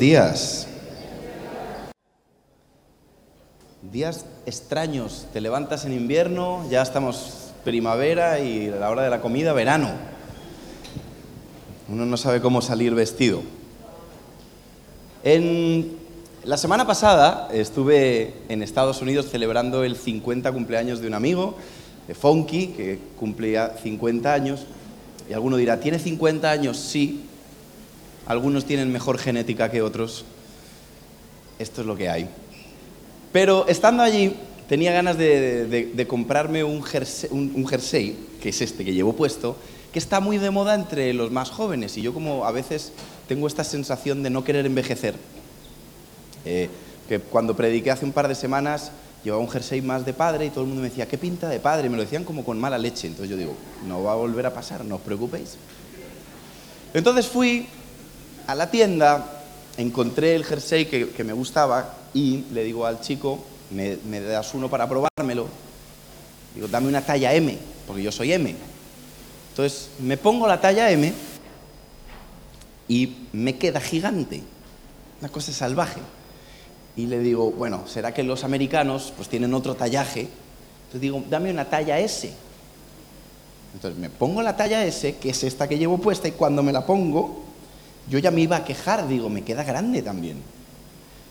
días. Días extraños. Te levantas en invierno, ya estamos primavera y a la hora de la comida, verano. Uno no sabe cómo salir vestido. En la semana pasada estuve en Estados Unidos celebrando el 50 cumpleaños de un amigo, de Funky, que cumplía 50 años. Y alguno dirá, ¿tiene 50 años? Sí, algunos tienen mejor genética que otros. Esto es lo que hay. Pero estando allí, tenía ganas de, comprarme un jersey, que es este que llevo puesto, que está muy de moda entre los más jóvenes. Y yo como a veces tengo esta sensación de no querer envejecer. Eh, que cuando prediqué hace un par de semanas llevaba un jersey más de padre y todo el mundo me decía, ¿qué pinta de padre? Me lo decían como con mala leche. Entonces yo digo, no va a volver a pasar, no os preocupéis. Entonces fui a la tienda, encontré el jersey que, me gustaba y le digo al chico, me, das uno para probármelo. Digo, dame una talla M, porque yo soy M. Entonces me pongo la talla M y me queda gigante, una cosa salvaje. Y le digo, bueno, ¿será que los americanos pues tienen otro tallaje? Entonces digo, dame una talla S. Entonces me pongo la talla S, que es esta que llevo puesta, y cuando me la pongo, yo ya me iba a quejar, digo, me queda grande también.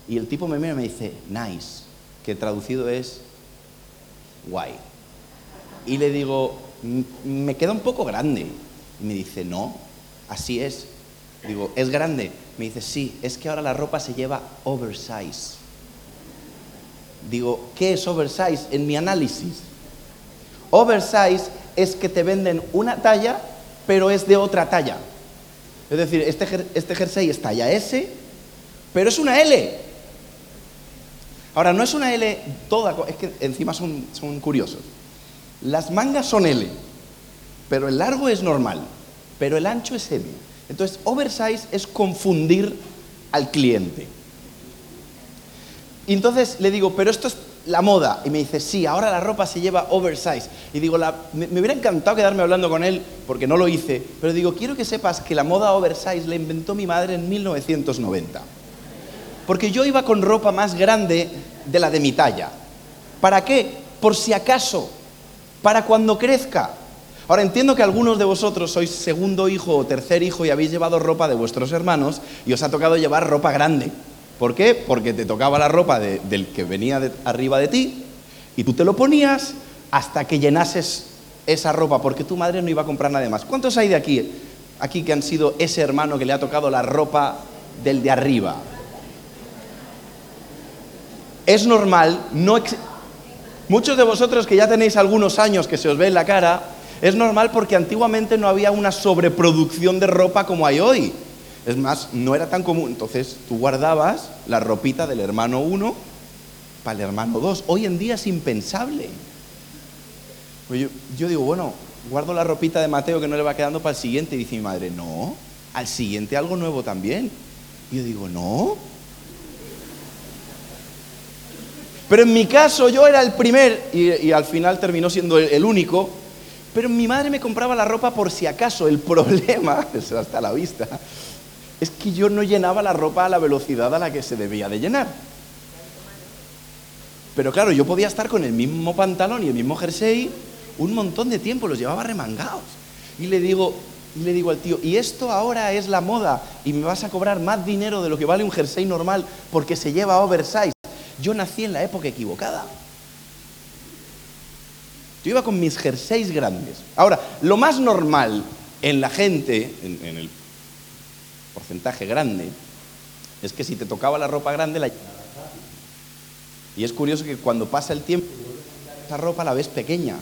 Y el tipo me mira y me dice, nice, que traducido es guay. Y le digo, me queda un poco grande. Y me dice, no, así es. Digo, ¿es grande? Me dice, sí, es que ahora la ropa se lleva oversize. Digo, ¿qué es oversize en mi análisis? Oversize es que te venden una talla, pero es de otra talla. Es decir, este, este jersey es talla S, pero es una L. Ahora, no es una L toda, es que encima son, son curiosos. Las mangas son L, pero el largo es normal, pero el ancho es M. Entonces, oversize es confundir al cliente. Y entonces le digo, pero esto es la moda. Y me dice, sí, ahora la ropa se lleva oversize. Y digo, me, hubiera encantado quedarme hablando con él, porque no lo hice, pero digo, quiero que sepas que la moda oversize la inventó mi madre en 1990. Porque yo iba con ropa más grande de la de mi talla. ¿Para qué? Por si acaso, para cuando crezca. Ahora entiendo que algunos de vosotros sois segundo hijo o tercer hijo y habéis llevado ropa de vuestros hermanos y os ha tocado llevar ropa grande. ¿Por qué? Porque te tocaba la ropa del que venía arriba de ti y tú te lo ponías hasta que llenases esa ropa, porque tu madre no iba a comprar nada más. ¿Cuántos hay de aquí, aquí que han sido ese hermano que le ha tocado la ropa del de arriba? Es normal, no muchos de vosotros que ya tenéis algunos años que se os ve en la cara, es normal porque antiguamente no había una sobreproducción de ropa como hay hoy. Es más, no era tan común. Entonces tú guardabas la ropita del hermano 1 para el hermano 2. Hoy en día es impensable. Pues yo, digo, bueno, guardo la ropita de Mateo que no le va quedando para el siguiente. Y dice mi madre, no, al siguiente algo nuevo también. Y yo digo, no. Pero en mi caso yo era el primer y, al final terminó siendo el, único. Pero mi madre me compraba la ropa por si acaso. El problema, hasta la vista, es que yo no llenaba la ropa a la velocidad a la que se debía de llenar. Pero claro, yo podía estar con el mismo pantalón y el mismo jersey un montón de tiempo, los llevaba remangados. Y le digo, le digo al tío, y esto ahora es la moda y me vas a cobrar más dinero de lo que vale un jersey normal porque se lleva oversize. Yo nací en la época equivocada. Yo iba con mis jerseys grandes. Ahora, lo más normal en la gente, en, en el porcentaje grande, es que si te tocaba la ropa grande, la Y es curioso que cuando pasa el tiempo, esa ropa la ves pequeña.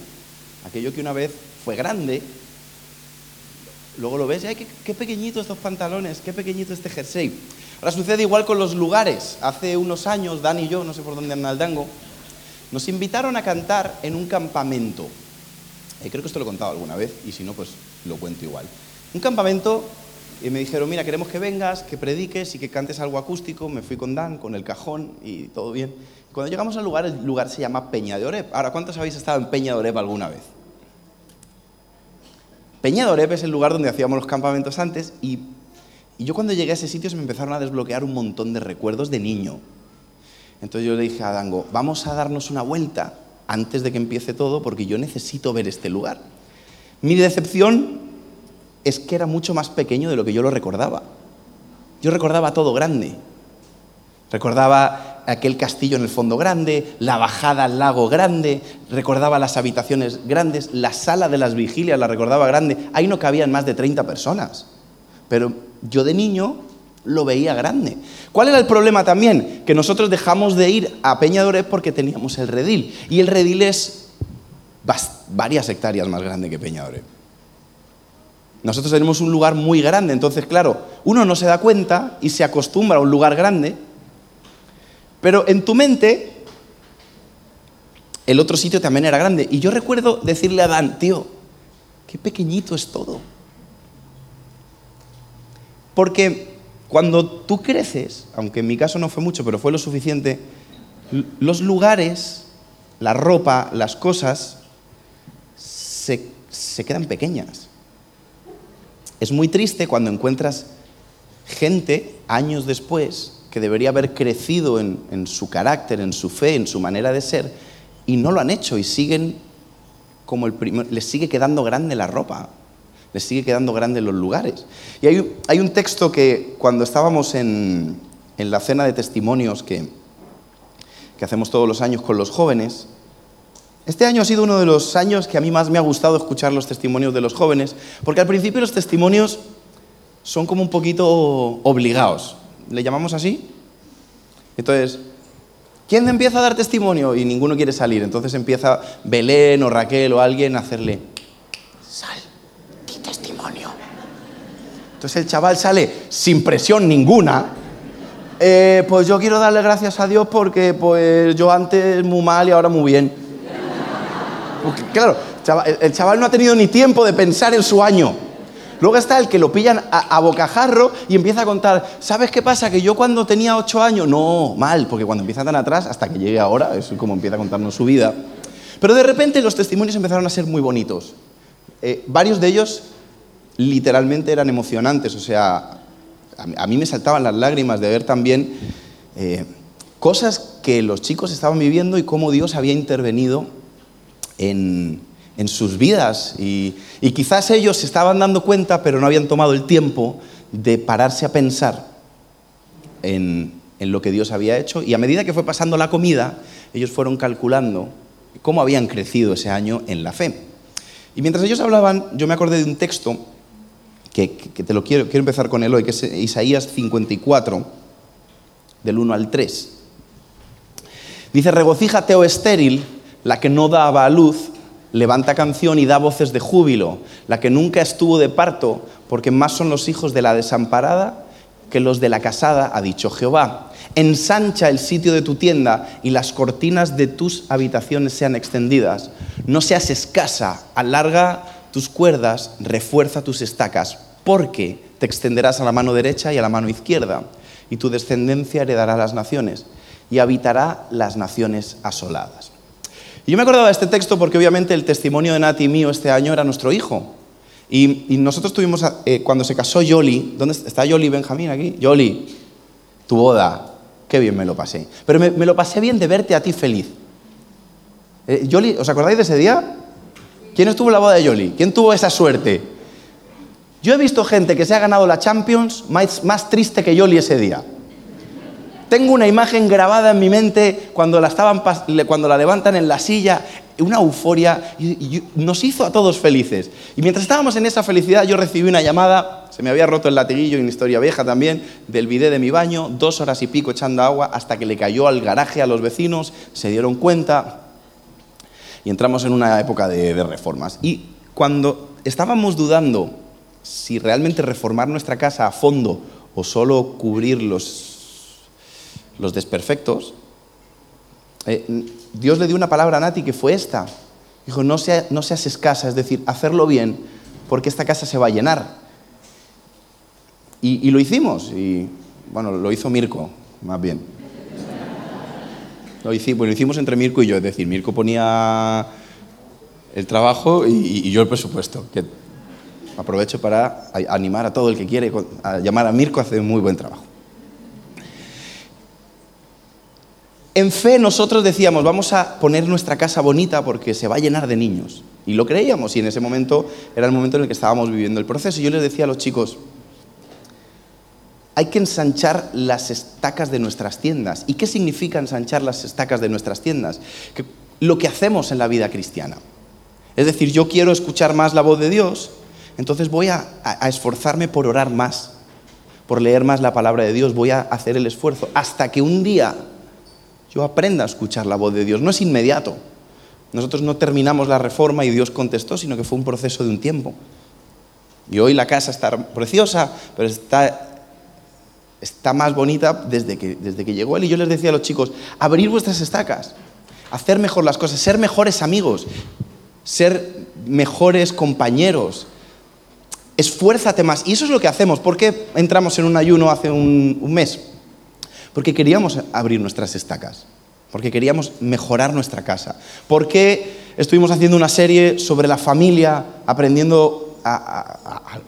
Aquello que una vez fue grande, luego lo ves y, ay, qué, qué pequeñito estos pantalones, qué pequeñito este jersey. Ahora sucede igual con los lugares. Hace unos años, Dan y yo, no sé por dónde anda el dango, nos invitaron a cantar en un campamento. Eh, creo que esto lo he contado alguna vez y si no, pues lo cuento igual. Un campamento y me dijeron, mira, queremos que vengas, que prediques y que cantes algo acústico. Me fui con Dan, con el cajón y todo bien. Cuando llegamos al lugar, el lugar se llama Peña de Oreb. Ahora, ¿cuántos habéis estado en Peña de Oreb alguna vez? Peña de Oreb es el lugar donde hacíamos los campamentos antes y, yo cuando llegué a ese sitio se me empezaron a desbloquear un montón de recuerdos de niño. Entonces yo le dije a Dango, vamos a darnos una vuelta antes de que empiece todo porque yo necesito ver este lugar. Mi decepción es que era mucho más pequeño de lo que yo lo recordaba. Yo recordaba todo grande. Recordaba aquel castillo en el fondo grande, la bajada al lago grande, recordaba las habitaciones grandes, la sala de las vigilias la recordaba grande. Ahí no cabían más de 30 personas. Pero yo de niño lo veía grande. ¿Cuál era el problema también? Que nosotros dejamos de ir a Peñadores porque teníamos el redil. Y el redil es varias hectáreas más grande que Peñadores. Nosotros tenemos un lugar muy grande, entonces claro, uno no se da cuenta y se acostumbra a un lugar grande, pero en tu mente el otro sitio también era grande. Y yo recuerdo decirle a Dan, tío, qué pequeñito es todo. Porque cuando tú creces, aunque en mi caso no fue mucho, pero fue lo suficiente, los lugares, la ropa, las cosas, se, quedan pequeñas. Es muy triste cuando encuentras gente años después que debería haber crecido en, en, su carácter, en su fe, en su manera de ser, y no lo han hecho y siguen como el primer, les sigue quedando grande la ropa, les sigue quedando grande en los lugares. Y hay, un texto que cuando estábamos en, la cena de testimonios que, que hacemos todos los años con los jóvenes, este año ha sido uno de los años que a mí más me ha gustado escuchar los testimonios de los jóvenes, porque al principio los testimonios son como un poquito obligados. ¿Le llamamos así? Entonces, ¿quién empieza a dar testimonio? Y ninguno quiere salir. Entonces empieza Belén o Raquel o alguien a hacerle, sal. Entonces el chaval sale sin presión ninguna. Eh, pues yo quiero darle gracias a Dios porque pues yo antes muy mal y ahora muy bien. Claro, el chaval no ha tenido ni tiempo de pensar en su año. Luego está el que lo pillan a, bocajarro y empieza a contar, ¿sabes qué pasa? Que yo cuando tenía ocho años, no, mal, porque cuando empieza tan atrás, hasta que llegue ahora, es como empieza a contarnos su vida. Pero de repente los testimonios empezaron a ser muy bonitos. Eh, varios de ellos literalmente eran emocionantes. O sea, a mí me saltaban las lágrimas de ver también eh, cosas que los chicos estaban viviendo y cómo Dios había intervenido en, sus vidas. Y, quizás ellos se estaban dando cuenta, pero no habían tomado el tiempo de pararse a pensar en, en lo que Dios había hecho. Y a medida que fue pasando la comida, ellos fueron calculando cómo habían crecido ese año en la fe. Y mientras ellos hablaban, yo me acordé de un texto que, te lo quiero, quiero empezar con él hoy, que es Isaías 54, del 1 al 3. Dice, regocíjate, oh estéril, la que no daba a luz, levanta canción y da voces de júbilo, la que nunca estuvo de parto, porque más son los hijos de la desamparada que los de la casada, ha dicho Jehová. Ensancha el sitio de tu tienda y las cortinas de tus habitaciones sean extendidas. No seas escasa, alarga tus cuerdas, refuerza tus estacas, porque te extenderás a la mano derecha y a la mano izquierda, y tu descendencia heredará las naciones, y habitará las naciones asoladas. Y yo me acordaba de este texto porque obviamente el testimonio de Nati mío este año era nuestro hijo. Y, nosotros tuvimos, eh, cuando se casó Yoli, ¿dónde está Yoli Benjamín aquí? Yoli, tu boda, qué bien me lo pasé. Pero me, lo pasé bien de verte a ti feliz. Eh, Yoli, ¿os acordáis de ese día? ¿Quién estuvo en la boda de Yoli? ¿Quién tuvo esa suerte? Yo he visto gente que se ha ganado la Champions más, triste que Yoli ese día. Tengo una imagen grabada en mi mente cuando la, levantan en la silla, una euforia, y, nos hizo a todos felices. Y mientras estábamos en esa felicidad, yo recibí una llamada, se me había roto el latiguillo, una historia vieja también, del bidé de mi baño, dos horas y pico echando agua, hasta que le cayó al garaje a los vecinos, se dieron cuenta, y entramos en una época de reformas. Y cuando estábamos dudando si realmente reformar nuestra casa a fondo o solo cubrir los, los desperfectos, eh, Dios le dio una palabra a Nati que fue esta. Dijo, no, seas escasa, es decir, hacerlo bien, porque esta casa se va a llenar. Y, lo hicimos, y bueno, lo hizo Mirko, más bien. Lo hicimos, entre Mirko y yo, es decir, Mirko ponía el trabajo y, y yo el presupuesto, que Aprovecho para animar a todo el que quiere a llamar a Mirko, hace muy buen trabajo. En fe nosotros decíamos, vamos a poner nuestra casa bonita porque se va a llenar de niños. Y lo creíamos y en ese momento era el momento en el que estábamos viviendo el proceso. Y yo les decía a los chicos, hay que ensanchar las estacas de nuestras tiendas. ¿Y qué significa ensanchar las estacas de nuestras tiendas? Que lo que hacemos en la vida cristiana. Es decir, yo quiero escuchar más la voz de Dios, entonces voy a, a esforzarme por orar más, por leer más la palabra de Dios, voy a hacer el esfuerzo hasta que un día yo aprenda a escuchar la voz de Dios. No es inmediato. Nosotros no terminamos la reforma y Dios contestó, sino que fue un proceso de un tiempo. Y hoy la casa está preciosa, pero está, está más bonita desde que, desde que llegó Él. Y yo les decía a los chicos, abrir vuestras estacas, hacer mejor las cosas, ser mejores amigos, ser mejores compañeros. Esfuérzate más. Y eso es lo que hacemos. ¿Por qué entramos en un ayuno hace un, un mes? Porque queríamos abrir nuestras estacas, porque queríamos mejorar nuestra casa, porque estuvimos haciendo una serie sobre la familia, aprendiendo a,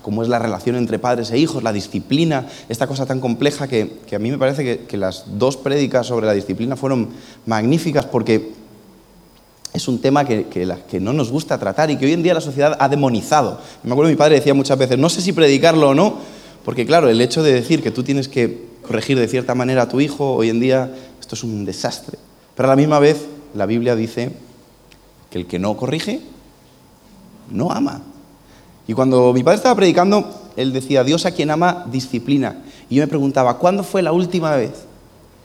cómo es la relación entre padres e hijos, la disciplina, esta cosa tan compleja que, a mí me parece que, las dos prédicas sobre la disciplina fueron magníficas porque es un tema que, que, no nos gusta tratar y que hoy en día la sociedad ha demonizado. Me acuerdo que mi padre decía muchas veces, no sé si predicarlo o no, porque claro, el hecho de decir que tú tienes que corregir de cierta manera a tu hijo, hoy en día esto es un desastre. Pero a la misma vez la Biblia dice que el que no corrige, no ama. Y cuando mi padre estaba predicando, él decía, Dios a quien ama, disciplina. Y yo me preguntaba, ¿cuándo fue la última vez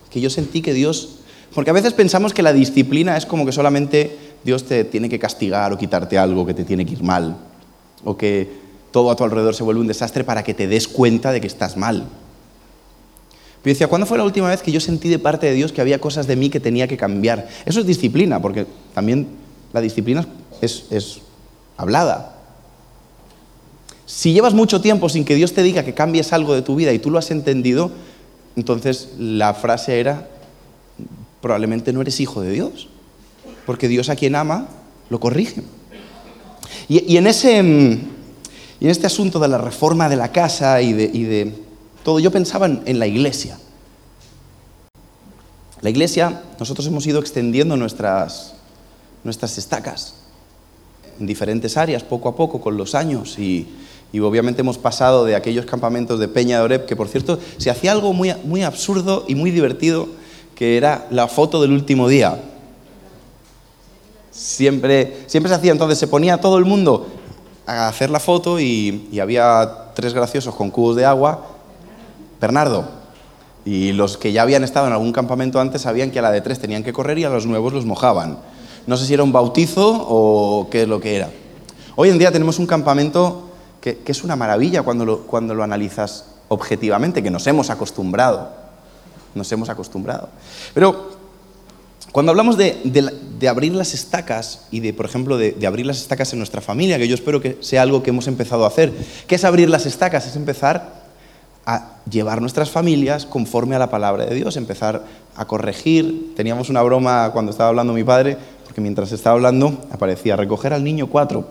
que yo sentí que Dios... Porque a veces pensamos que la disciplina es como que solamente Dios te tiene que castigar o quitarte algo que te tiene que ir mal, o que todo a tu alrededor se vuelve un desastre para que te des cuenta de que estás mal. Pero decía, ¿cuándo fue la última vez que yo sentí de parte de Dios que había cosas de mí que tenía que cambiar? Eso es disciplina, porque también la disciplina es, hablada. Si llevas mucho tiempo sin que Dios te diga que cambies algo de tu vida y tú lo has entendido, entonces la frase era, probablemente no eres hijo de Dios, porque Dios a quien ama lo corrige. Y, y en ese mm, y en este asunto de la reforma de la casa y de, todo, yo pensaba en, la iglesia. La iglesia, nosotros hemos ido extendiendo nuestras, nuestras estacas en diferentes áreas, poco a poco, con los años. Y, obviamente hemos pasado de aquellos campamentos de Peña de Oreb, que por cierto se hacía algo muy, muy absurdo y muy divertido, que era la foto del último día. Siempre, siempre se hacía, entonces se ponía todo el mundo a hacer la foto y, había tres graciosos con cubos de agua. Bernardo. Y los que ya habían estado en algún campamento antes sabían que a la de tres tenían que correr y a los nuevos los mojaban. No sé si era un bautizo o qué es lo que era. Hoy en día tenemos un campamento que, es una maravilla cuando lo, cuando lo analizas objetivamente, que nos hemos acostumbrado. Nos hemos acostumbrado. Pero cuando hablamos de, abrir las estacas y de, por ejemplo, de, abrir las estacas en nuestra familia, que yo espero que sea algo que hemos empezado a hacer, ¿qué es abrir las estacas? Es empezar a llevar nuestras familias conforme a la palabra de Dios, empezar a corregir. Teníamos una broma cuando estaba hablando mi padre, porque mientras estaba hablando aparecía recoger al niño 4.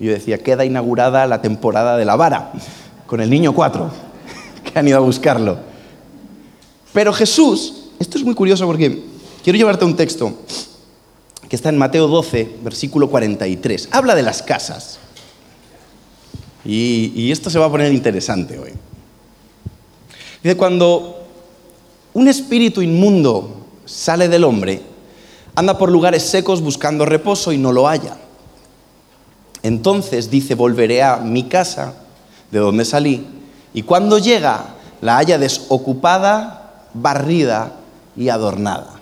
Y yo decía, queda inaugurada la temporada de la vara, con el niño 4, que han ido a buscarlo. Pero Jesús, esto es muy curioso porque Quiero llevarte un texto que está en Mateo 12, versículo 43. Habla de las casas. Y, esto se va a poner interesante hoy. Dice, cuando un espíritu inmundo sale del hombre, anda por lugares secos buscando reposo y no lo halla. Entonces dice, volveré a mi casa, de donde salí, y cuando llega, la haya desocupada, barrida y adornada.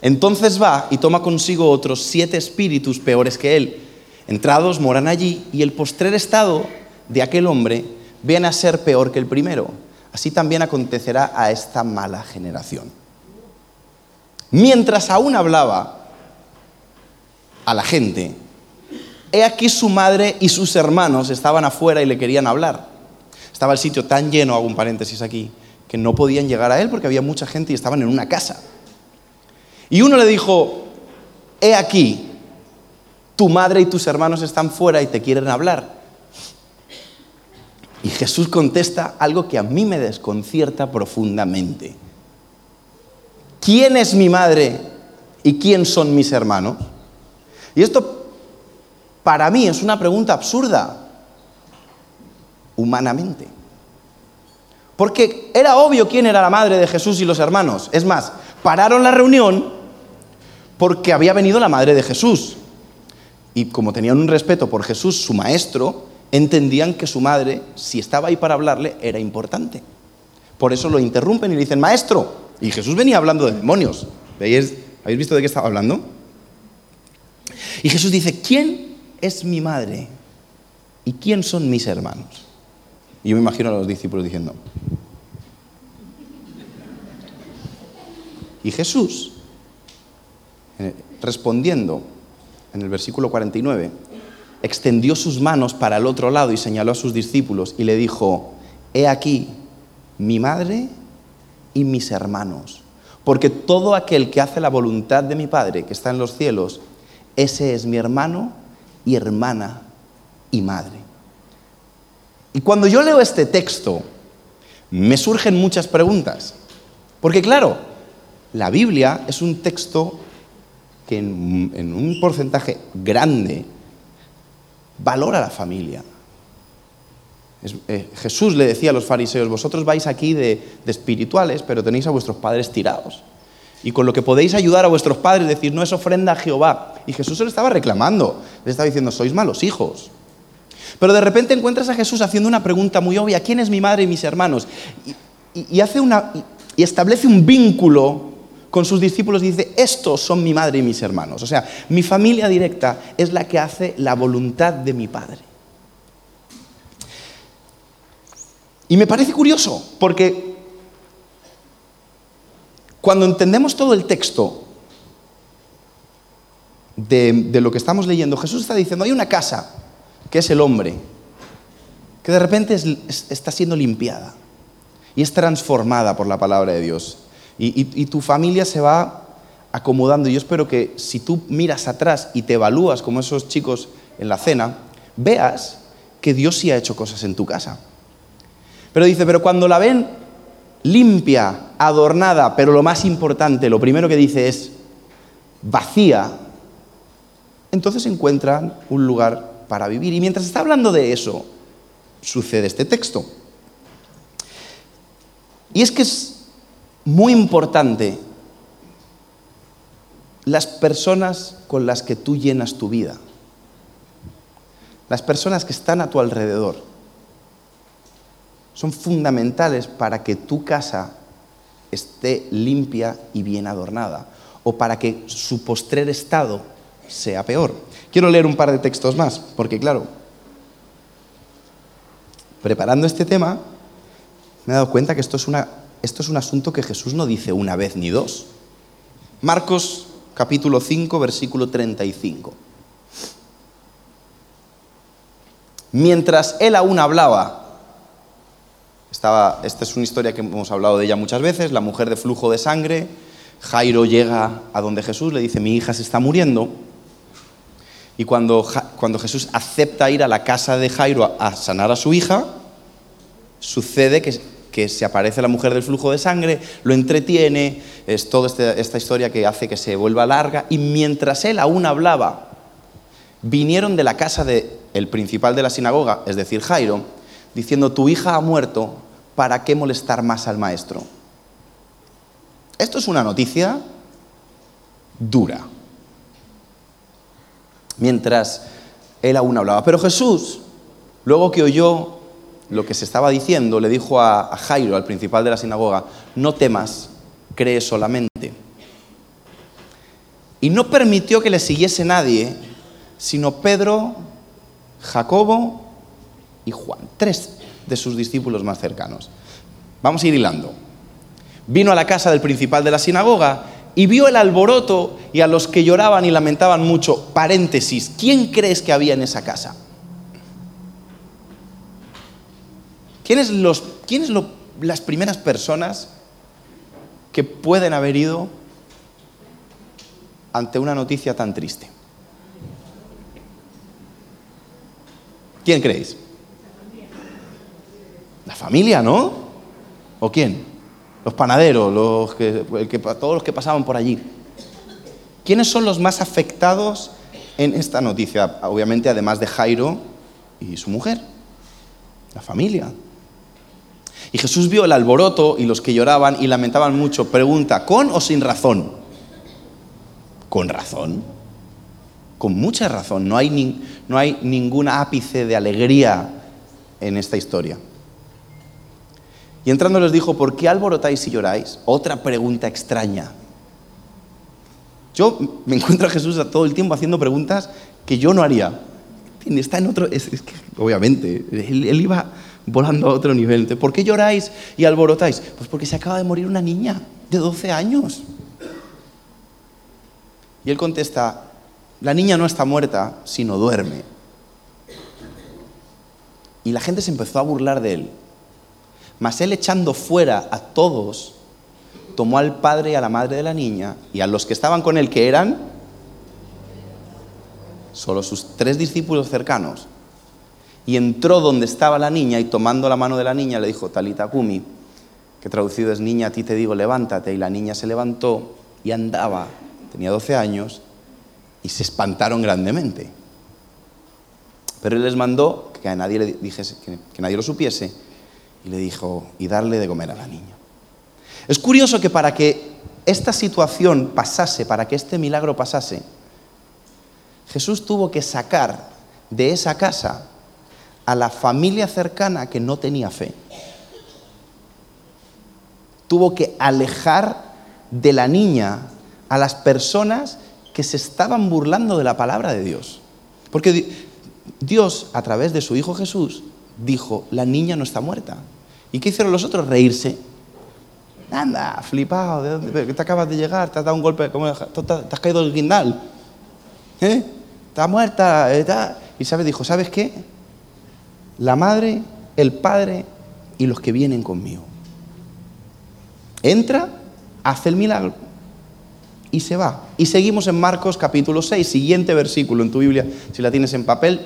Entonces va y toma consigo otros siete espíritus peores que él. Entrados moran allí y el postrer estado de aquel hombre viene a ser peor que el primero. Así también acontecerá a esta mala generación. Mientras aún hablaba a la gente, he aquí su madre y sus hermanos estaban afuera y le querían hablar. Estaba el sitio tan lleno, hago un paréntesis aquí, que no podían llegar a él porque había mucha gente y estaban en una casa. Y uno le dijo, he aquí, tu madre y tus hermanos están fuera y te quieren hablar. Y Jesús contesta algo que a mí me desconcierta profundamente. ¿Quién es mi madre y quién son mis hermanos? Y esto para mí es una pregunta absurda, humanamente. Porque era obvio quién era la madre de Jesús y los hermanos. Es más, pararon la reunión porque había venido la madre de Jesús. Y como tenían un respeto por Jesús, su maestro, entendían que su madre, si estaba ahí para hablarle, era importante. Por eso lo interrumpen y le dicen, maestro. Y Jesús venía hablando de demonios. ¿Habéis visto de qué estaba hablando? Y Jesús dice, ¿quién es mi madre? ¿Y quién son mis hermanos? Y yo me imagino a los discípulos diciendo, y Jesús, eh, respondiendo en el versículo 49, extendió sus manos para el otro lado y señaló a sus discípulos y le dijo, he aquí mi madre y mis hermanos, porque todo aquel que hace la voluntad de mi Padre que está en los cielos, ese es mi hermano y hermana y madre. Y cuando yo leo este texto, me surgen muchas preguntas, porque claro, la Biblia es un texto que en, un porcentaje grande valora la familia. Eh, Jesús le decía a los fariseos, vosotros vais aquí de, espirituales, pero tenéis a vuestros padres tirados. Y con lo que podéis ayudar a vuestros padres, decir, no es ofrenda a Jehová. Y Jesús se lo estaba reclamando, le estaba diciendo, sois malos hijos. Pero de repente encuentras a Jesús haciendo una pregunta muy obvia, ¿quién es mi madre y mis hermanos? Y, hace una, y establece un vínculo con sus discípulos dice, estos son mi madre y mis hermanos. O sea, mi familia directa es la que hace la voluntad de mi Padre. Y me parece curioso, porque cuando entendemos todo el texto de, lo que estamos leyendo, Jesús está diciendo, hay una casa, que es el hombre, que de repente está siendo limpiada y es transformada por la palabra de Dios. Y, tu familia se va acomodando. Yo espero que si tú miras atrás y te evalúas como esos chicos en la cena, veas que Dios sí ha hecho cosas en tu casa. Pero dice, pero cuando la ven limpia, adornada, pero lo más importante, lo primero que dice es vacía, entonces encuentran un lugar para vivir. Y mientras está hablando de eso, sucede este texto. Y es que muy importante las personas con las que tú llenas tu vida, las personas que están a tu alrededor, son fundamentales para que tu casa esté limpia y bien adornada, o para que su postrer estado sea peor. Quiero leer un par de textos más, porque claro, preparando este tema, me he dado cuenta que esto es una esto es un asunto que Jesús no dice una vez ni dos. Marcos capítulo 5, versículo 35. Mientras él aún hablaba, estaba, esta es una historia que hemos hablado de ella muchas veces, la mujer de flujo de sangre, Jairo llega a donde Jesús le dice, mi hija se está muriendo, y cuando, cuando Jesús acepta ir a la casa de Jairo a, a sanar a su hija, sucede que que se aparece la mujer del flujo de sangre, lo entretiene, es toda este, esta historia que hace que se vuelva larga, y mientras él aún hablaba, vinieron de la casa del principal de la sinagoga, es decir, Jairo, diciendo, tu hija ha muerto, ¿para qué molestar más al maestro? Esto es una noticia dura. Mientras él aún hablaba. Pero Jesús, luego que oyó lo que se estaba diciendo, le dijo a, Jairo, al principal de la sinagoga, no temas, cree solamente. Y no permitió que le siguiese nadie, sino Pedro, Jacobo y Juan, tres de sus discípulos más cercanos. Vamos a ir hilando. Vino a la casa del principal de la sinagoga y vio el alboroto y a los que lloraban y lamentaban mucho. Paréntesis, ¿quién crees que había en esa casa? ¿Quiénes, los, las primeras personas que pueden haber ido ante una noticia tan triste? ¿Quién creéis? La familia, ¿no? ¿O quién? Los panaderos, los que, todos los que pasaban por allí. ¿Quiénes son los más afectados en esta noticia? Obviamente, además de Jairo y su mujer, la familia. Y Jesús vio el alboroto y los que lloraban y lamentaban mucho. Pregunta, ¿con o sin razón? Con razón. Con mucha razón. No hay, no hay ningún ápice de alegría en esta historia. Y entrando les dijo, ¿por qué alborotáis y lloráis? Otra pregunta extraña. Yo me encuentro a Jesús todo el tiempo haciendo preguntas que yo no haría. Está en otro... Es, que, obviamente, él, iba volando a otro nivel. ¿Por qué lloráis y alborotáis? Pues porque se acaba de morir una niña de 12 años. Y él contesta, la niña no está muerta, sino duerme. Y la gente se empezó a burlar de él. Mas él echando fuera a todos, tomó al padre y a la madre de la niña y a los que estaban con él, que eran solo sus tres discípulos cercanos, y entró donde estaba la niña y tomando la mano de la niña le dijo, Talita Kumi, que traducido es niña, a ti te digo, levántate. Y la niña se levantó y andaba, tenía 12 años, y se espantaron grandemente. Pero él les mandó que a nadie le dijese, que nadie lo supiese, y le dijo, y darle de comer a la niña. Es curioso que para que esta situación pasase, para que este milagro pasase, Jesús tuvo que sacar de esa casa a la familia cercana que no tenía fe. Tuvo que alejar de la niña a las personas que se estaban burlando de la palabra de Dios. Porque Dios, a través de su Hijo Jesús, dijo, la niña no está muerta. ¿Y qué hicieron los otros? Reírse. Anda, flipado, ¿de dónde? te acabas de llegar? ¿Te has dado un golpe? ¿Cómo te has caído del guindal? ¿Eh? Está muerta. Está... Y sabes, dijo, ¿sabes qué? La madre, el padre y los que vienen conmigo. Entra, hace el milagro y se va. Y seguimos en Marcos capítulo 6, siguiente versículo en tu Biblia, si la tienes en papel.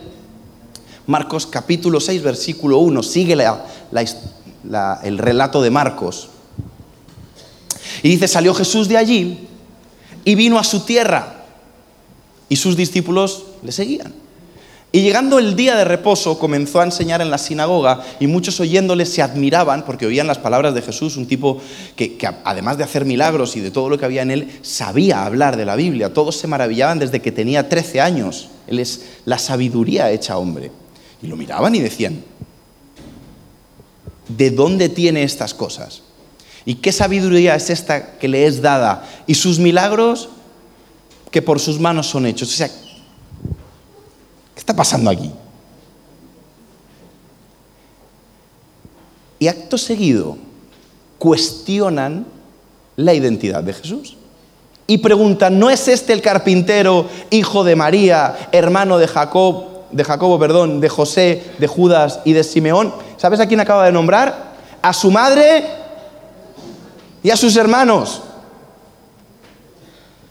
Marcos capítulo 6, versículo 1, sigue el relato de Marcos. Y dice, salió Jesús de allí y vino a su tierra y sus discípulos le seguían. Y llegando el día de reposo comenzó a enseñar en la sinagoga y muchos oyéndole se admiraban porque oían las palabras de Jesús, un tipo que, además de hacer milagros y de todo lo que había en él, sabía hablar de la Biblia. Todos se maravillaban desde que tenía 13 años. Él es la sabiduría hecha hombre. Y lo miraban y decían, ¿de dónde tiene estas cosas? ¿Y qué sabiduría es esta que le es dada? Y sus milagros que por sus manos son hechos. O sea, ¿qué está pasando aquí? Y acto seguido cuestionan la identidad de Jesús. Y preguntan, ¿no es este el carpintero, hijo de María, hermano de Jacob? de Jacobo, perdón, de José, de Judas y de Simeón, ¿sabes a quién acaba de nombrar? A su madre y a sus hermanos.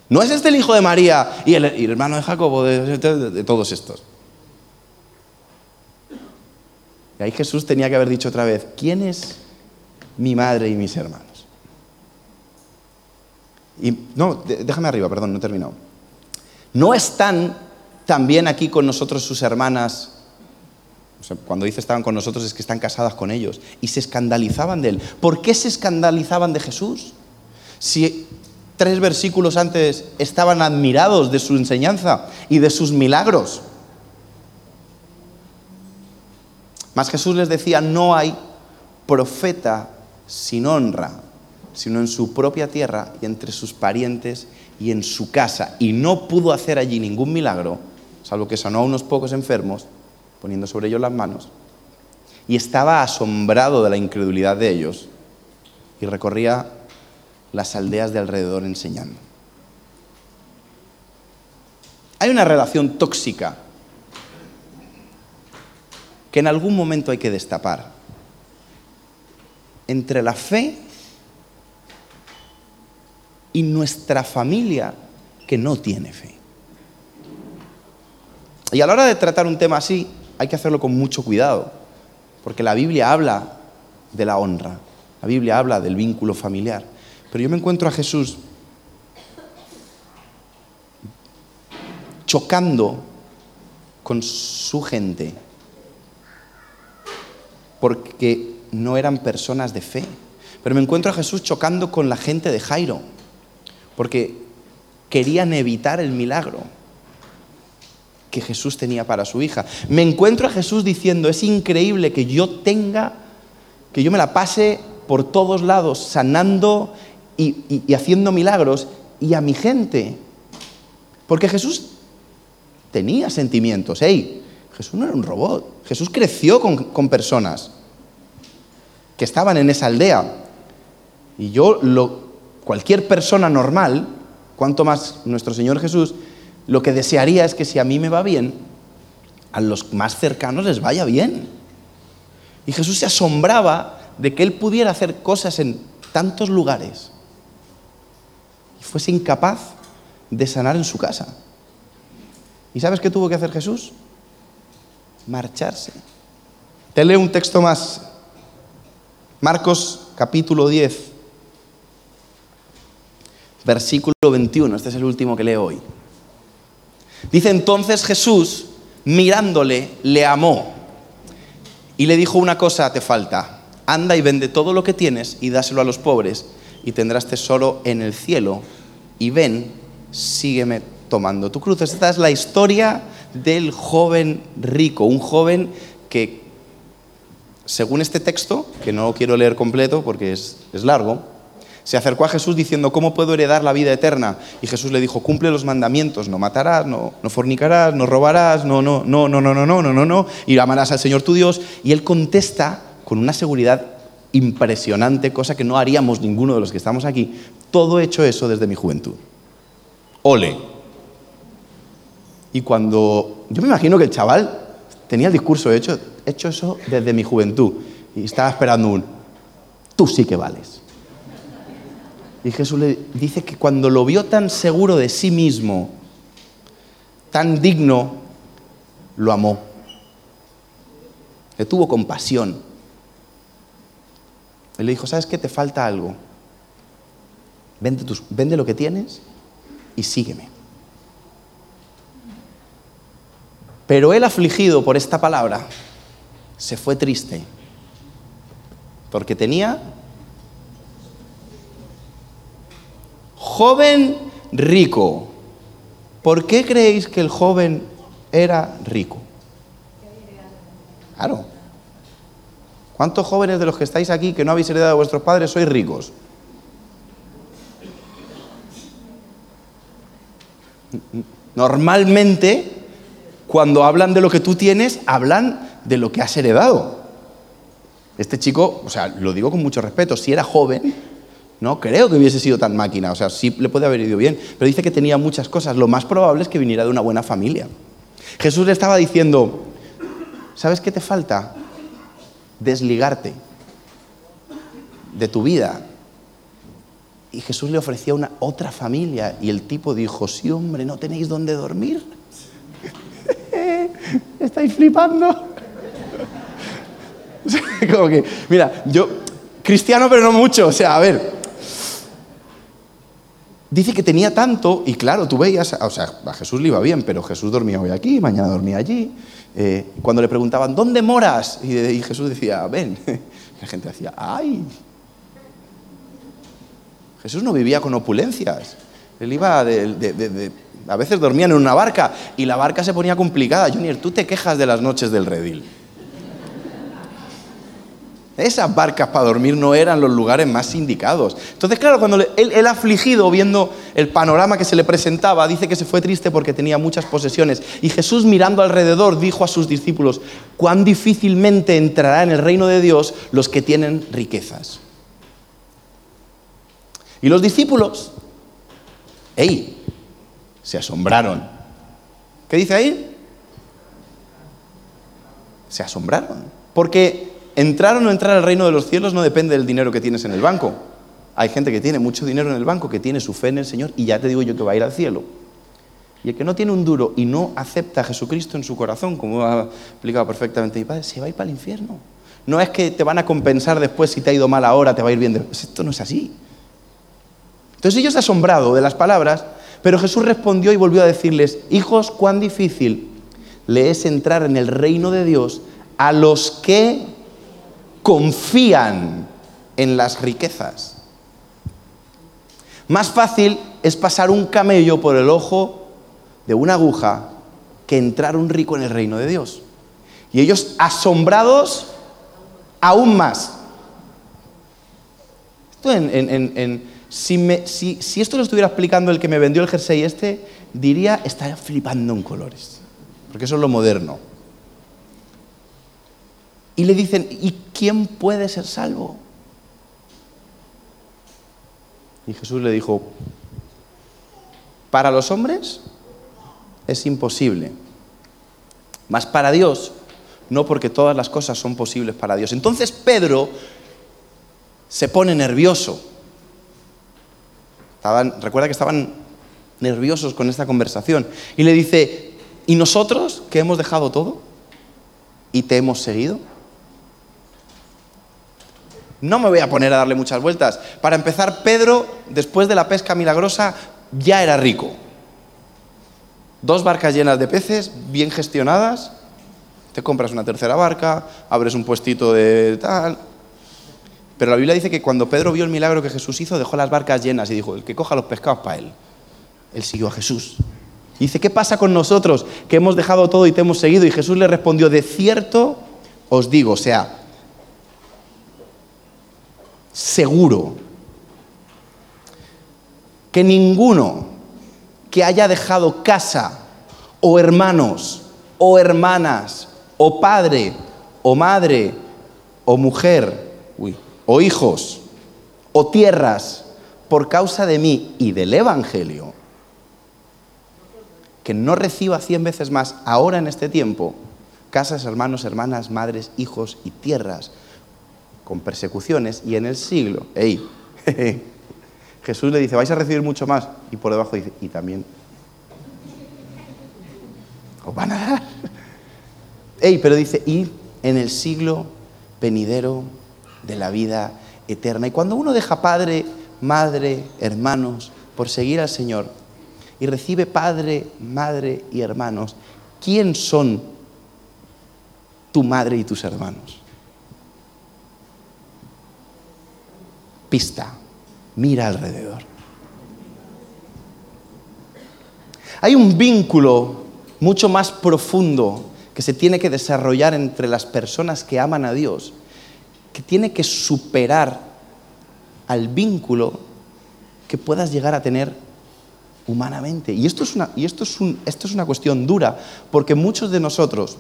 ¿No es este el hijo de María y el, hermano de Jacobo, de, todos estos? Y ahí Jesús tenía que haber dicho otra vez, ¿quién es mi madre y mis hermanos? Y no, déjame arriba, perdón, no he terminado. No están también aquí con nosotros sus hermanas, cuando dice estaban con nosotros es que están casadas con ellos, y se escandalizaban de él. ¿Por qué se escandalizaban de Jesús? Si tres versículos antes estaban admirados de su enseñanza y de sus milagros. Mas Jesús les decía, no hay profeta sin honra, sino en su propia tierra y entre sus parientes y en su casa. Y no pudo hacer allí ningún milagro salvo que sanó a unos pocos enfermos, poniendo sobre ellos las manos, y estaba asombrado de la incredulidad de ellos, y recorría las aldeas de alrededor enseñando. Hay una relación tóxica que en algún momento hay que destapar entre la fe y nuestra familia que no tiene fe. Y a la hora de tratar un tema así, hay que hacerlo con mucho cuidado, porque la Biblia habla de la honra, la Biblia habla del vínculo familiar. Pero yo me encuentro a Jesús chocando con su gente, porque no eran personas de fe. Pero me encuentro a Jesús chocando con la gente de Jairo, porque querían evitar el milagro que Jesús tenía para su hija. Me encuentro a Jesús diciendo, es increíble que yo tenga, que yo me la pase por todos lados sanando y, haciendo milagros y a mi gente. Porque Jesús tenía sentimientos. Hey, Jesús no era un robot. Jesús creció con, con personas que estaban en esa aldea. Y yo, lo, cualquier persona normal, cuanto más nuestro Señor Jesús, lo que desearía es que si a mí me va bien, a los más cercanos les vaya bien. Y Jesús se asombraba de que él pudiera hacer cosas en tantos lugares y fuese incapaz de sanar en su casa. ¿Y sabes qué tuvo que hacer Jesús? Marcharse. Te leo un texto más. Marcos capítulo 10, versículo 21. Este es el último que leo hoy. Dice entonces Jesús, mirándole, le amó y le dijo una cosa te falta, anda y vende todo lo que tienes y dáselo a los pobres y tendrás tesoro en el cielo y ven, sígueme tomando tu cruz. Esta es la historia del joven rico, un joven que, según este texto, que no quiero leer completo porque es, largo, se acercó a Jesús diciendo, ¿cómo puedo heredar la vida eterna? Y Jesús le dijo, cumple los mandamientos, no matarás, no, fornicarás, no robarás, no, no, no, no, no, no, no, no, no, no, y amarás al Señor tu Dios. Y él contesta con una seguridad impresionante, cosa que no haríamos ninguno de los que estamos aquí. Todo he hecho eso desde mi juventud. Ole. Y cuando, yo me imagino que el chaval tenía el discurso hecho, he hecho eso desde mi juventud, y estaba esperando un, tú sí que vales. Y Jesús le dice que cuando lo vio tan seguro de sí mismo, tan digno, lo amó. Le tuvo compasión. Él le dijo, ¿sabes qué? Te falta algo. Vende, vende lo que tienes y sígueme. Pero él afligido por esta palabra, se fue triste, porque tenía joven rico. ¿Por qué creéis que el joven era rico? Claro. ¿Cuántos jóvenes de los que estáis aquí que no habéis heredado a vuestros padres sois ricos? Normalmente, cuando hablan de lo que tú tienes, hablan de lo que has heredado. Este chico, o sea, lo digo con mucho respeto, si era joven, no creo que hubiese sido tan máquina, o sea, sí le puede haber ido bien, pero dice que tenía muchas cosas. Lo más probable es que viniera de una buena familia. Jesús le estaba diciendo, ¿sabes qué te falta? Desligarte de tu vida. Y Jesús le ofrecía una otra familia y el tipo dijo, sí hombre, ¿no tenéis dónde dormir? ¿Estáis flipando? Como que, mira, yo, cristiano pero no mucho, o sea, a ver, dice que tenía tanto, y claro, tú veías, o sea, a Jesús le iba bien, pero Jesús dormía hoy aquí, mañana dormía allí. Eh, cuando le preguntaban, ¿dónde moras? Y, Jesús decía, ven. La gente decía, ¡ay! Jesús no vivía con opulencias. Él iba de, A veces dormían en una barca y la barca se ponía complicada. Junior, tú te quejas de las noches del redil. Esas barcas para dormir no eran los lugares más indicados. Entonces, claro, cuando él, afligido viendo el panorama que se le presentaba, dice que se fue triste porque tenía muchas posesiones. Y Jesús mirando alrededor dijo a sus discípulos, cuán difícilmente entrará en el reino de Dios los que tienen riquezas. Y los discípulos, ¡ey! Se asombraron. ¿Qué dice ahí? Se asombraron. Porque entrar o no entrar al reino de los cielos no depende del dinero que tienes en el banco. Hay gente que tiene mucho dinero en el banco, que tiene su fe en el Señor y ya te digo yo que va a ir al cielo. Y el que no tiene un duro y no acepta a Jesucristo en su corazón, como ha explicado perfectamente mi padre, se va a ir para el infierno. No es que te van a compensar después si te ha ido mal ahora, te va a ir bien. Esto no es así. Entonces ellos asombrado de las palabras, pero Jesús respondió y volvió a decirles, hijos, cuán difícil le es entrar en el reino de Dios a los que confían en las riquezas. Más fácil es pasar un camello por el ojo de una aguja que entrar un rico en el reino de Dios. Y ellos asombrados aún más. Si, esto lo estuviera explicando el que me vendió el jersey este, diría, estaría flipando en colores, porque eso es lo moderno. Y le dicen, ¿y quién puede ser salvo? Y Jesús le dijo, para los hombres es imposible, mas para Dios no porque todas las cosas son posibles para Dios. Entonces Pedro se pone nervioso. Recuerda que estaban nerviosos con esta conversación. Y le dice, ¿y nosotros que hemos dejado todo y te hemos seguido? No me voy a poner a darle muchas vueltas. Para empezar, Pedro, después de la pesca milagrosa, ya era rico. Dos barcas llenas de peces, bien gestionadas. Te compras una tercera barca, abres un puestito de tal. Pero la Biblia dice que cuando Pedro vio el milagro que Jesús hizo, dejó las barcas llenas y dijo, el que coja los pescados para él. Él siguió a Jesús. Y dice, ¿qué pasa con nosotros que hemos dejado todo y te hemos seguido? Y Jesús le respondió, de cierto os digo, o sea, seguro que ninguno que haya dejado casa o hermanos o hermanas o padre o madre o mujer o hijos o tierras por causa de mí y del Evangelio, que no reciba cien veces más ahora en este tiempo, casas, hermanos, hermanas, madres, hijos y tierras, con persecuciones y en el siglo, ey, Jesús le dice, vais a recibir mucho más. Y por debajo dice, y también os van a dar. Ey, pero dice, y en el siglo venidero de la vida eterna. Y cuando uno deja padre, madre, hermanos, por seguir al Señor, y recibe padre, madre y hermanos, ¿quién son tu madre y tus hermanos? pista, mira alrededor. Hay un vínculo mucho más profundo que se tiene que desarrollar entre las personas que aman a Dios, que tiene que superar al vínculo que puedas llegar a tener humanamente. Y esto es una, y esto es esto es una cuestión dura, porque muchos de nosotros,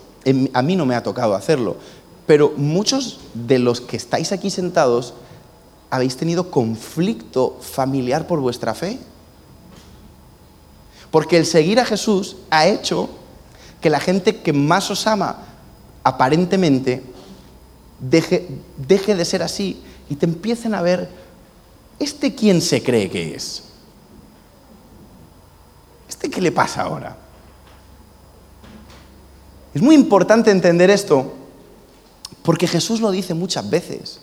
a mí no me ha tocado hacerlo, pero muchos de los que estáis aquí sentados habéis tenido conflicto familiar por vuestra fe. Porque el seguir a Jesús ha hecho que la gente que más os ama, aparentemente, deje, deje de ser así y te empiecen a ver, ¿este quién se cree que es? ¿Este qué le pasa ahora? Es muy importante entender esto porque Jesús lo dice muchas veces.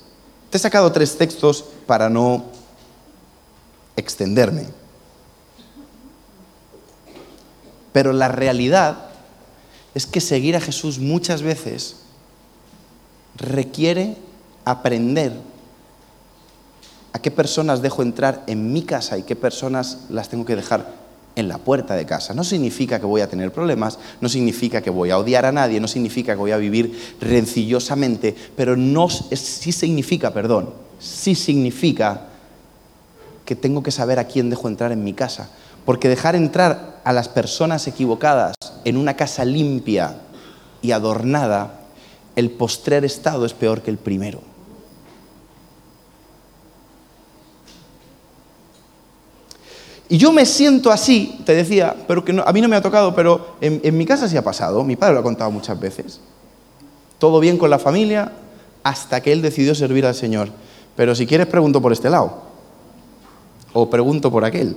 Te he sacado tres textos para no extenderme. Pero la realidad es que seguir a Jesús muchas veces requiere aprender a qué personas dejo entrar en mi casa y qué personas las tengo que dejar en la puerta de casa. No significa que voy a tener problemas, no significa que voy a odiar a nadie, no significa que voy a vivir rencillosamente, pero sí significa, perdón, sí significa que tengo que saber a quién dejo entrar en mi casa. Porque dejar entrar a las personas equivocadas en una casa limpia y adornada, el postrer estado es peor que el primero. Y yo me siento así, te decía, pero que a mí no me ha tocado, pero en, en mi casa sí ha pasado, mi padre lo ha contado muchas veces. Todo bien con la familia hasta que él decidió servir al Señor. Pero si quieres pregunto por este lado o pregunto por aquel.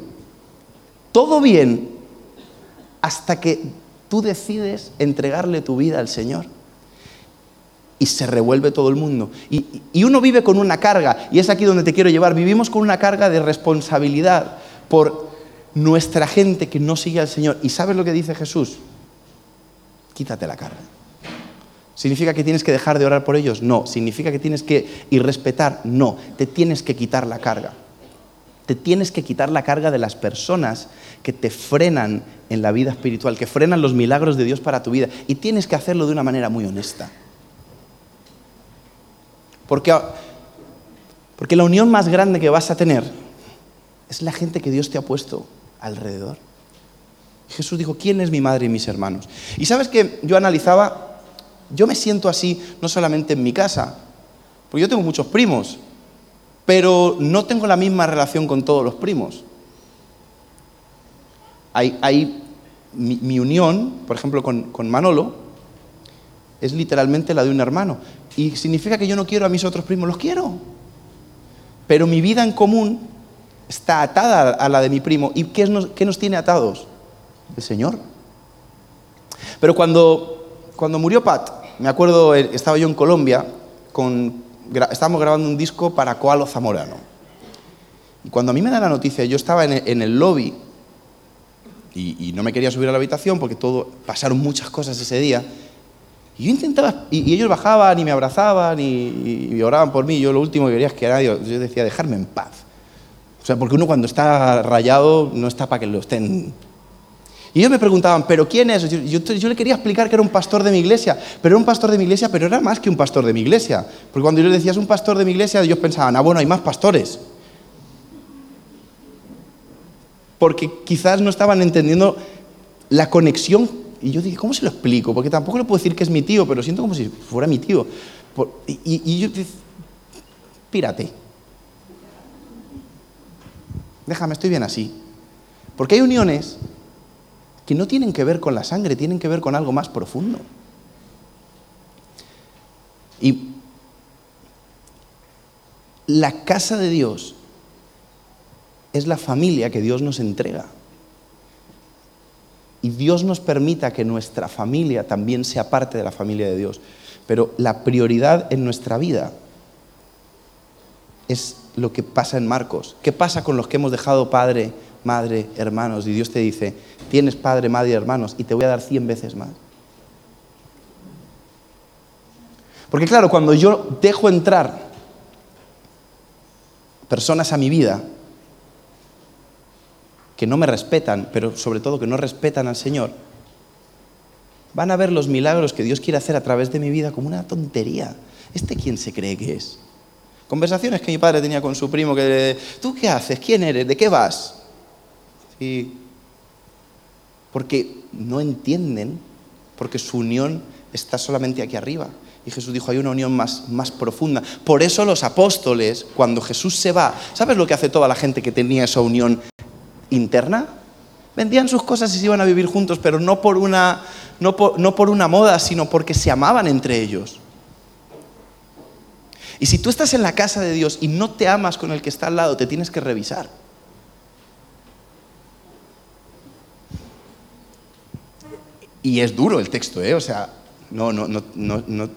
Todo bien hasta que tú decides entregarle tu vida al Señor. Y se revuelve todo el mundo. Y, uno vive con una carga, y es aquí donde te quiero llevar. Vivimos con una carga de responsabilidad por nuestra gente que no sigue al Señor. ¿Y sabes lo que dice Jesús? Quítate la carga. ¿Significa que tienes que dejar de orar por ellos? No. ¿Significa que tienes que irrespetar? No. Te tienes que quitar la carga. Te tienes que quitar la carga de las personas que te frenan en la vida espiritual, que frenan los milagros de Dios para tu vida. Y tienes que hacerlo de una manera muy honesta. Porque, porque la unión más grande que vas a tener es la gente que Dios te ha puesto alrededor. Jesús dijo, ¿quién es mi madre y mis hermanos? Y sabes que yo analizaba, yo me siento así no solamente en mi casa, porque yo tengo muchos primos, pero no tengo la misma relación con todos los primos. Hay, mi, unión, por ejemplo, con, con Manolo, es literalmente la de un hermano. Y significa que yo no quiero a mis otros primos, los quiero. Pero mi vida en común está atada a la de mi primo. ¿Y qué nos, qué nos tiene atados? El Señor. Pero cuando, cuando murió Pat, me acuerdo, eh, estaba yo en Colombia, con, estábamos grabando un disco para Coalo Zamorano. Y cuando a mí me da la noticia, yo estaba en el, lobby y, no me quería subir a la habitación porque todo, pasaron muchas cosas ese día. Y yo intentaba, y, ellos bajaban y me abrazaban y, y, oraban por mí. Yo lo último que quería es que era, yo decía, dejarme en paz. O sea, porque uno cuando está rayado no está para que lo estén... Y ellos me preguntaban, ¿pero quién es? Yo, le quería explicar que era un pastor de mi iglesia, pero era un pastor de mi iglesia, pero era más que un pastor de mi iglesia. Porque cuando yo les decía, es un pastor de mi iglesia, ellos pensaban, ah, bueno, hay más pastores. Porque quizás no estaban entendiendo la conexión. Y yo dije, ¿cómo se lo explico? Porque tampoco le puedo decir que es mi tío, pero siento como si fuera mi tío. Y, yo dije, pírate déjame, estoy bien así. Porque hay uniones que no tienen que ver con la sangre, tienen que ver con algo más profundo. Y la casa de Dios es la familia que Dios nos entrega. Y Dios nos permita que nuestra familia también sea parte de la familia de Dios. Pero la prioridad en nuestra vida es lo que pasa en Marcos. ¿Qué pasa con los que hemos dejado padre, madre, hermanos? Y Dios te dice, tienes padre, madre y hermanos y te voy a dar cien veces más. Porque claro, cuando yo dejo entrar personas a mi vida que no me respetan, pero sobre todo que no respetan al Señor, van a ver los milagros que Dios quiere hacer a través de mi vida como una tontería. ¿Este quién se cree que es? Conversaciones que mi padre tenía con su primo, que ¿tú qué haces? ¿Quién eres? ¿De qué vas? porque no entienden, porque su unión está solamente aquí arriba. Y Jesús dijo, hay una unión más, más profunda. Por eso los apóstoles, cuando Jesús se va, ¿sabes lo que hace toda la gente que tenía esa unión interna? Vendían sus cosas y se iban a vivir juntos, pero no por una, no no por una moda, sino porque se amaban entre ellos. Y si tú estás en la casa de Dios y no te amas con el que está al lado, te tienes que revisar. Y es duro el texto, ¿eh? O sea, no, no, no, no,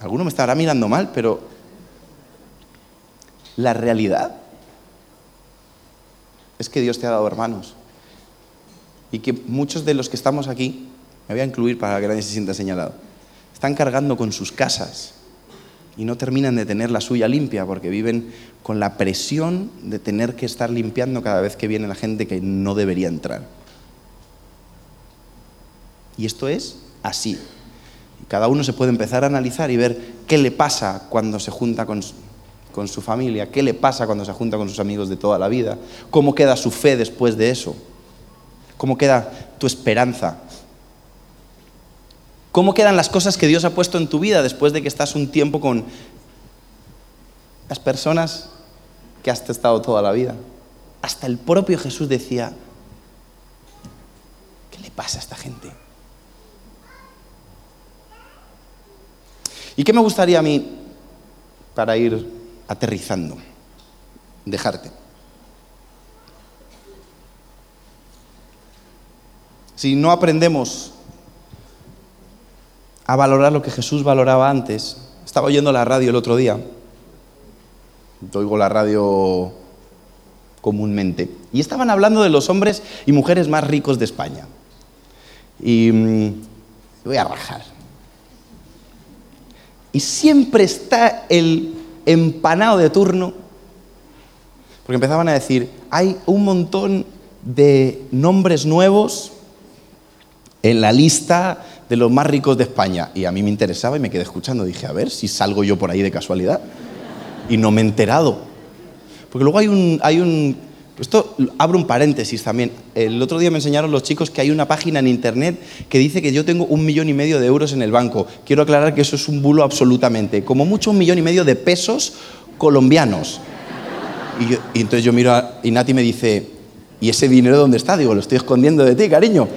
alguno me estará mirando mal, pero la realidad es que Dios te ha dado hermanos. Y que muchos de los que estamos aquí, me voy a incluir para que nadie se sienta señalado, están cargando con sus casas y no terminan de tener la suya limpia porque viven con la presión de tener que estar limpiando cada vez que viene la gente que no debería entrar. Y esto es así. Cada uno se puede empezar a analizar y ver qué le pasa cuando se junta con, con su familia, qué le pasa cuando se junta con sus amigos de toda la vida, cómo queda su fe después de eso, cómo queda tu esperanza ¿Cómo quedan las cosas que Dios ha puesto en tu vida después de que estás un tiempo con las personas que has estado toda la vida? Hasta el propio Jesús decía, ¿qué le pasa a esta gente? ¿Y qué me gustaría a mí para ir aterrizando? Dejarte. si no aprendemos a valorar lo que Jesús valoraba antes, estaba oyendo la radio el otro día, oigo la radio comúnmente, y estaban hablando de los hombres y mujeres más ricos de España. Y mm, voy a rajar. Y siempre está el empanado de turno, porque empezaban a decir, hay un montón de nombres nuevos en la lista de los más ricos de España. Y a mí me interesaba y me quedé escuchando. Dije, a ver si salgo yo por ahí de casualidad. Y no me he enterado. Porque luego hay un... Hay un esto abro un paréntesis también. El otro día me enseñaron los chicos que hay una página en internet que dice que yo tengo un millón y medio de euros en el banco. Quiero aclarar que eso es un bulo absolutamente. Como mucho un millón y medio de pesos colombianos. Y, entonces yo miro a y me dice, ¿y ese dinero dónde está? Digo, lo estoy escondiendo de ti, cariño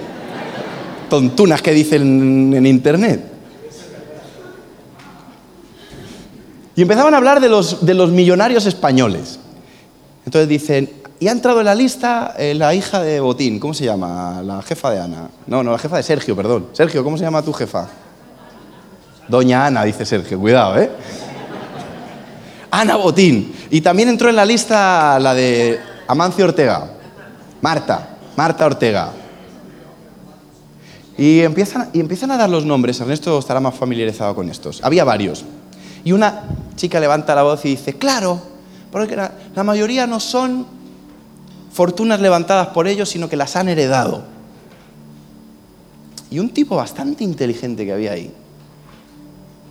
tontunas que dicen en internet. Y empezaban a hablar de los, de los millonarios españoles. Entonces dicen, y ha entrado en la lista eh, la hija de Botín, ¿cómo se llama? La jefa de Ana. No, no, la jefa de Sergio, perdón. Sergio, ¿cómo se llama tu jefa? Doña Ana, dice Sergio, cuidado, ¿eh? Ana Botín. Y también entró en la lista la de Amancio Ortega. Marta, Marta Ortega. Y empiezan, y empiezan a dar los nombres. Ernesto estará más familiarizado con estos. Había varios. Y una chica levanta la voz y dice, claro, porque la, la mayoría no son fortunas levantadas por ellos, sino que las han heredado. Y un tipo bastante inteligente que había ahí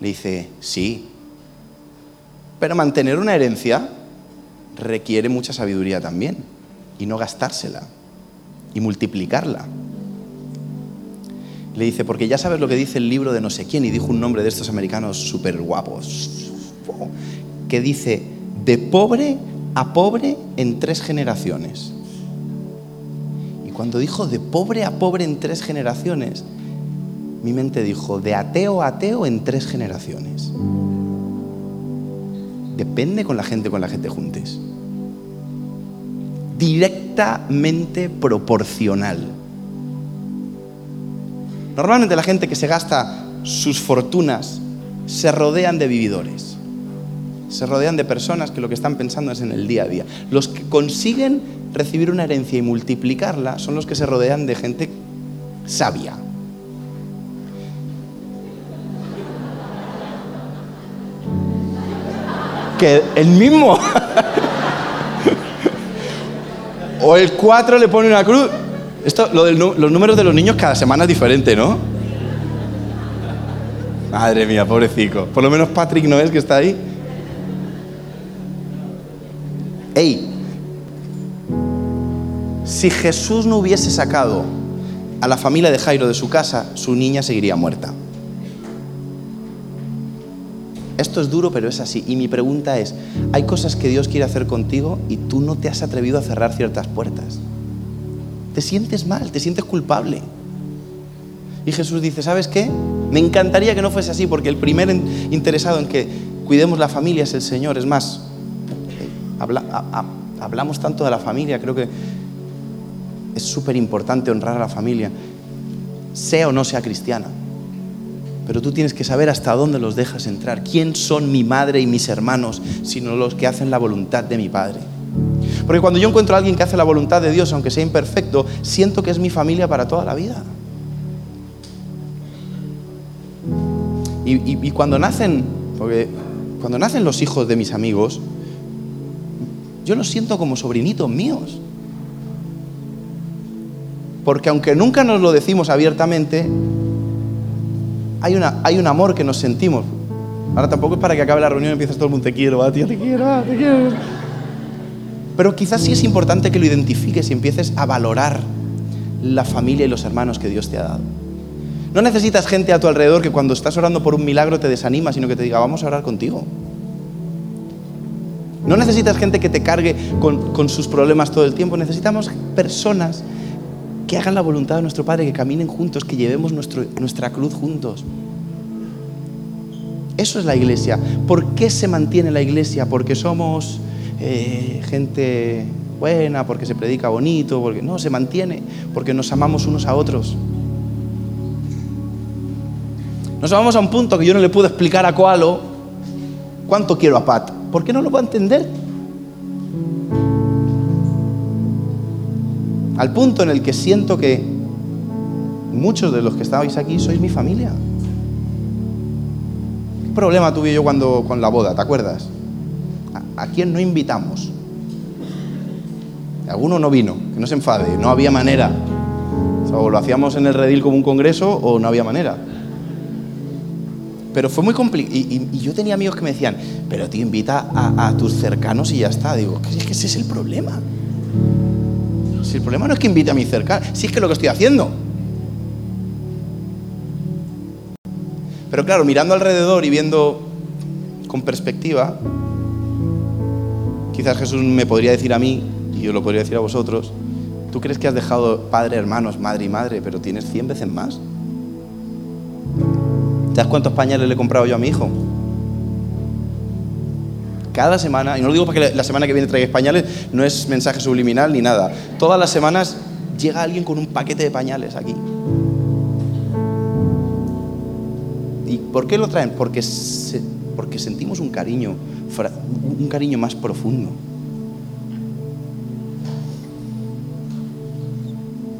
le dice, sí, pero mantener una herencia requiere mucha sabiduría también, y no gastársela, y multiplicarla. Le dice, porque ya sabes lo que dice el libro de no sé quién, y dijo un nombre de estos americanos súper guapos, que dice, de pobre a pobre en tres generaciones. Y cuando dijo de pobre a pobre en tres generaciones, mi mente dijo, de ateo a ateo en tres generaciones. Depende con la gente con la que te juntes. Directamente proporcional. Normalmente la gente que se gasta sus fortunas se rodean de vividores. Se rodean de personas que lo que están pensando es en el día a día. Los que consiguen recibir una herencia y multiplicarla son los que se rodean de gente sabia. Que el mismo. o el 4 le pone una cruz esto, lo de los números de los niños cada semana es diferente, ¿no? Madre mía, pobrecito. Por lo menos Patrick no es que está ahí. Ey, si Jesús no hubiese sacado a la familia de Jairo de su casa, su niña seguiría muerta. Esto es duro, pero es así. Y mi pregunta es, hay cosas que Dios quiere hacer contigo y tú no te has atrevido a cerrar ciertas puertas te sientes mal, te sientes culpable. Y Jesús dice, ¿sabes qué? Me encantaría que no fuese así, porque el primer interesado en que cuidemos la familia es el Señor. Es más, hablamos tanto de la familia, creo que es súper importante honrar a la familia, sea o no sea cristiana. Pero tú tienes que saber hasta dónde los dejas entrar. ¿Quién son mi madre y mis hermanos, sino los que hacen la voluntad de mi Padre? Porque cuando yo encuentro a alguien que hace la voluntad de Dios, aunque sea imperfecto, siento que es mi familia para toda la vida. Y, cuando nacen, porque cuando nacen los hijos de mis amigos, yo los siento como sobrinitos míos. Porque aunque nunca nos lo decimos abiertamente, hay, una, hay un amor que nos sentimos. Ahora tampoco es para que acabe la reunión y empieces todo el mundo, te quiero, ah, tío, te quiero, te quiero. Pero quizás sí es importante que lo identifiques y empieces a valorar la familia y los hermanos que Dios te ha dado. No necesitas gente a tu alrededor que cuando estás orando por un milagro te desanima, sino que te diga, vamos a orar contigo. No necesitas gente que te cargue con, sus problemas todo el tiempo. Necesitamos personas que hagan la voluntad de nuestro Padre, que caminen juntos, que llevemos nuestra cruz juntos. Eso es la iglesia. ¿Por qué se mantiene la iglesia? Porque somos eh, gente buena, porque se predica bonito, porque no, se mantiene, porque nos amamos unos a otros. Nos amamos a un punto que yo no le puedo explicar a Koalo cuánto quiero a Pat. ¿Por qué no lo va a entender? Al punto en el que siento que muchos de los que estáis aquí sois mi familia. ¿Qué problema tuve yo cuando con la boda? ¿Te acuerdas? ¿A, quién no invitamos? Alguno no vino, que no se enfade, no había manera. O lo hacíamos en el redil como un congreso o no había manera. Pero fue muy complicado. Y, yo tenía amigos que me decían, pero tío, invita a, tus cercanos y ya está. Digo, es que ese es el problema. Si el problema no es que invite a mis cercanos, si es que lo que estoy haciendo. Pero claro, mirando alrededor y viendo con perspectiva, quizás Jesús me podría decir a mí, y yo lo podría decir a vosotros, tú crees que has dejado padre, hermanos, madre y madre, pero tienes 100 veces más. ¿Sabes cuántos pañales le he comprado yo a mi hijo? cada semana, y no lo digo porque la semana que viene traigáis pañales, no es mensaje subliminal ni nada. Todas las semanas llega alguien con un paquete de pañales aquí. ¿Y por qué lo traen? Porque, porque sentimos un cariño, un cariño más profundo.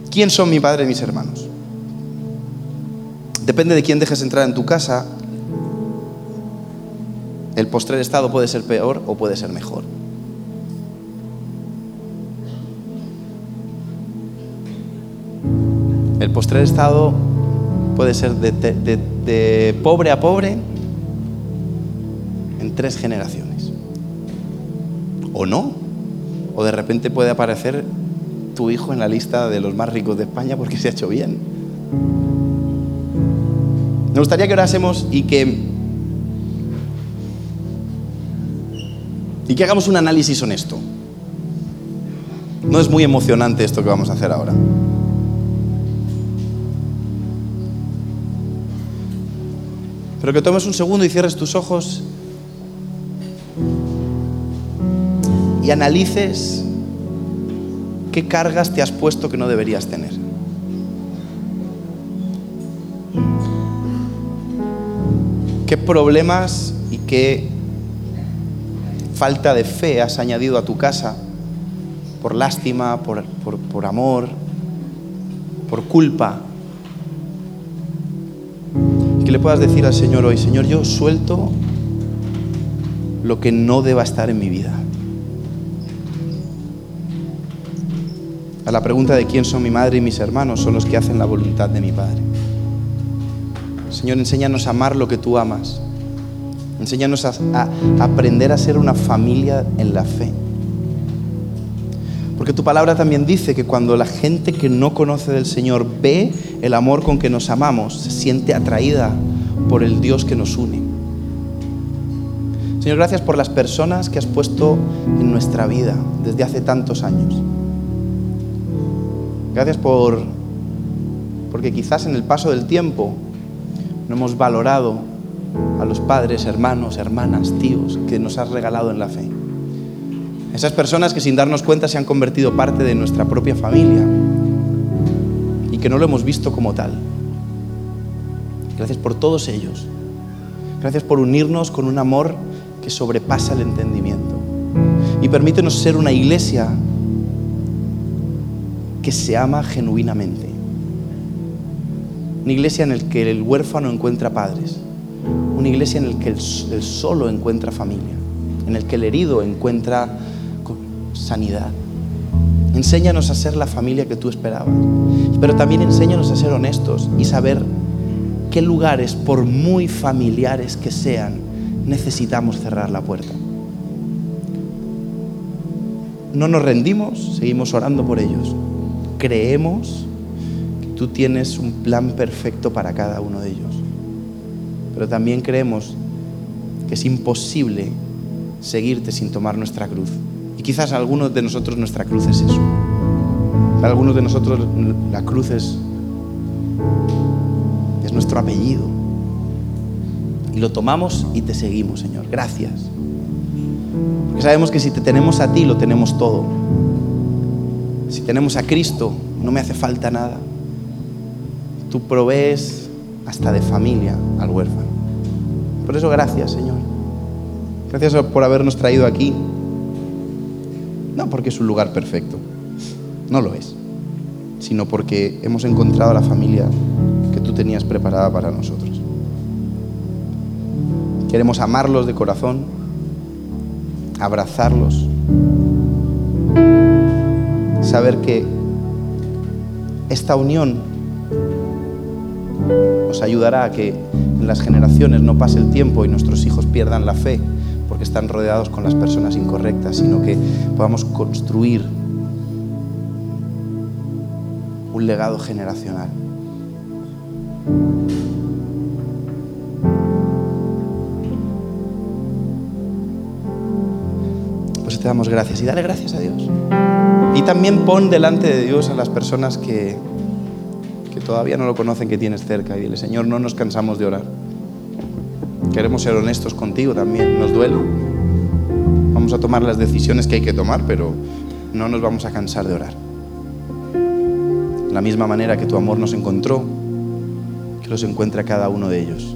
¿Quién son mi padre y mis hermanos? Depende de quién dejes entrar en tu casa, el postrer estado puede ser peor o puede ser mejor. El postrer estado puede ser de, pobre a pobre en tres generaciones. O no. O de repente puede aparecer tu hijo en la lista de los más ricos de España porque se ha hecho bien. Me gustaría que orásemos y que y que hagamos un análisis honesto. No es muy emocionante esto que vamos a hacer ahora. Pero que tomes un segundo y cierres tus ojos y analices qué cargas te has puesto que no deberías tener. ¿Qué problemas y qué falta de fe has añadido a tu casa por lástima, por, por, amor, por culpa. Que le puedas decir al Señor hoy, Señor, yo suelto lo que no deba estar en mi vida. A la pregunta de quién son mi madre y mis hermanos, son los que hacen la voluntad de mi Padre. Señor, enséñanos a amar lo que tú amas Enséñanos a, aprender a ser una familia en la fe. Porque tu palabra también dice que cuando la gente que no conoce del Señor ve el amor con que nos amamos, se siente atraída por el Dios que nos une. Señor, gracias por las personas que has puesto en nuestra vida desde hace tantos años. Gracias por porque quizás en el paso del tiempo no hemos valorado a los padres, hermanos, hermanas, tíos que nos has regalado en la fe. Esas personas que sin darnos cuenta se han convertido parte de nuestra propia familia y que no lo hemos visto como tal. Gracias por todos ellos. Gracias por unirnos con un amor que sobrepasa el entendimiento. Y permítenos ser una iglesia que se ama genuinamente. Una iglesia en la que el huérfano encuentra padres una iglesia en la que el, solo encuentra familia, en el que el herido encuentra sanidad. Enséñanos a ser la familia que tú esperabas, pero también enséñanos a ser honestos y saber qué lugares, por muy familiares que sean, necesitamos cerrar la puerta. No nos rendimos, seguimos orando por ellos. Creemos tú tienes un plan perfecto para cada uno de ellos pero también creemos que es imposible seguirte sin tomar nuestra cruz. Y quizás algunos de nosotros nuestra cruz es eso. Para algunos de nosotros la cruz es, es nuestro apellido. Y lo tomamos y te seguimos, Señor. Gracias. Porque sabemos que si te tenemos a ti, lo tenemos todo. Si tenemos a Cristo, no me hace falta nada. Tú provees hasta de familia al huérfano. Por eso gracias, Señor. Gracias por habernos traído aquí. No porque es un lugar perfecto, no lo es, sino porque hemos encontrado la familia que tú tenías preparada para nosotros. Queremos amarlos de corazón, abrazarlos, saber que esta unión nos ayudará a que en las generaciones no pase el tiempo y nuestros hijos pierdan la fe porque están rodeados con las personas incorrectas, sino que podamos construir un legado generacional. Pues te damos gracias y dale gracias a Dios. Y también pon delante de Dios a las personas que, que todavía no lo conocen que tienes cerca y dile, Señor, no nos cansamos de orar. Queremos ser honestos contigo también, nos duele. Vamos a tomar las decisiones que hay que tomar, pero no nos vamos a cansar de orar. De la misma manera que tu amor nos encontró, que los encuentre a cada uno de ellos.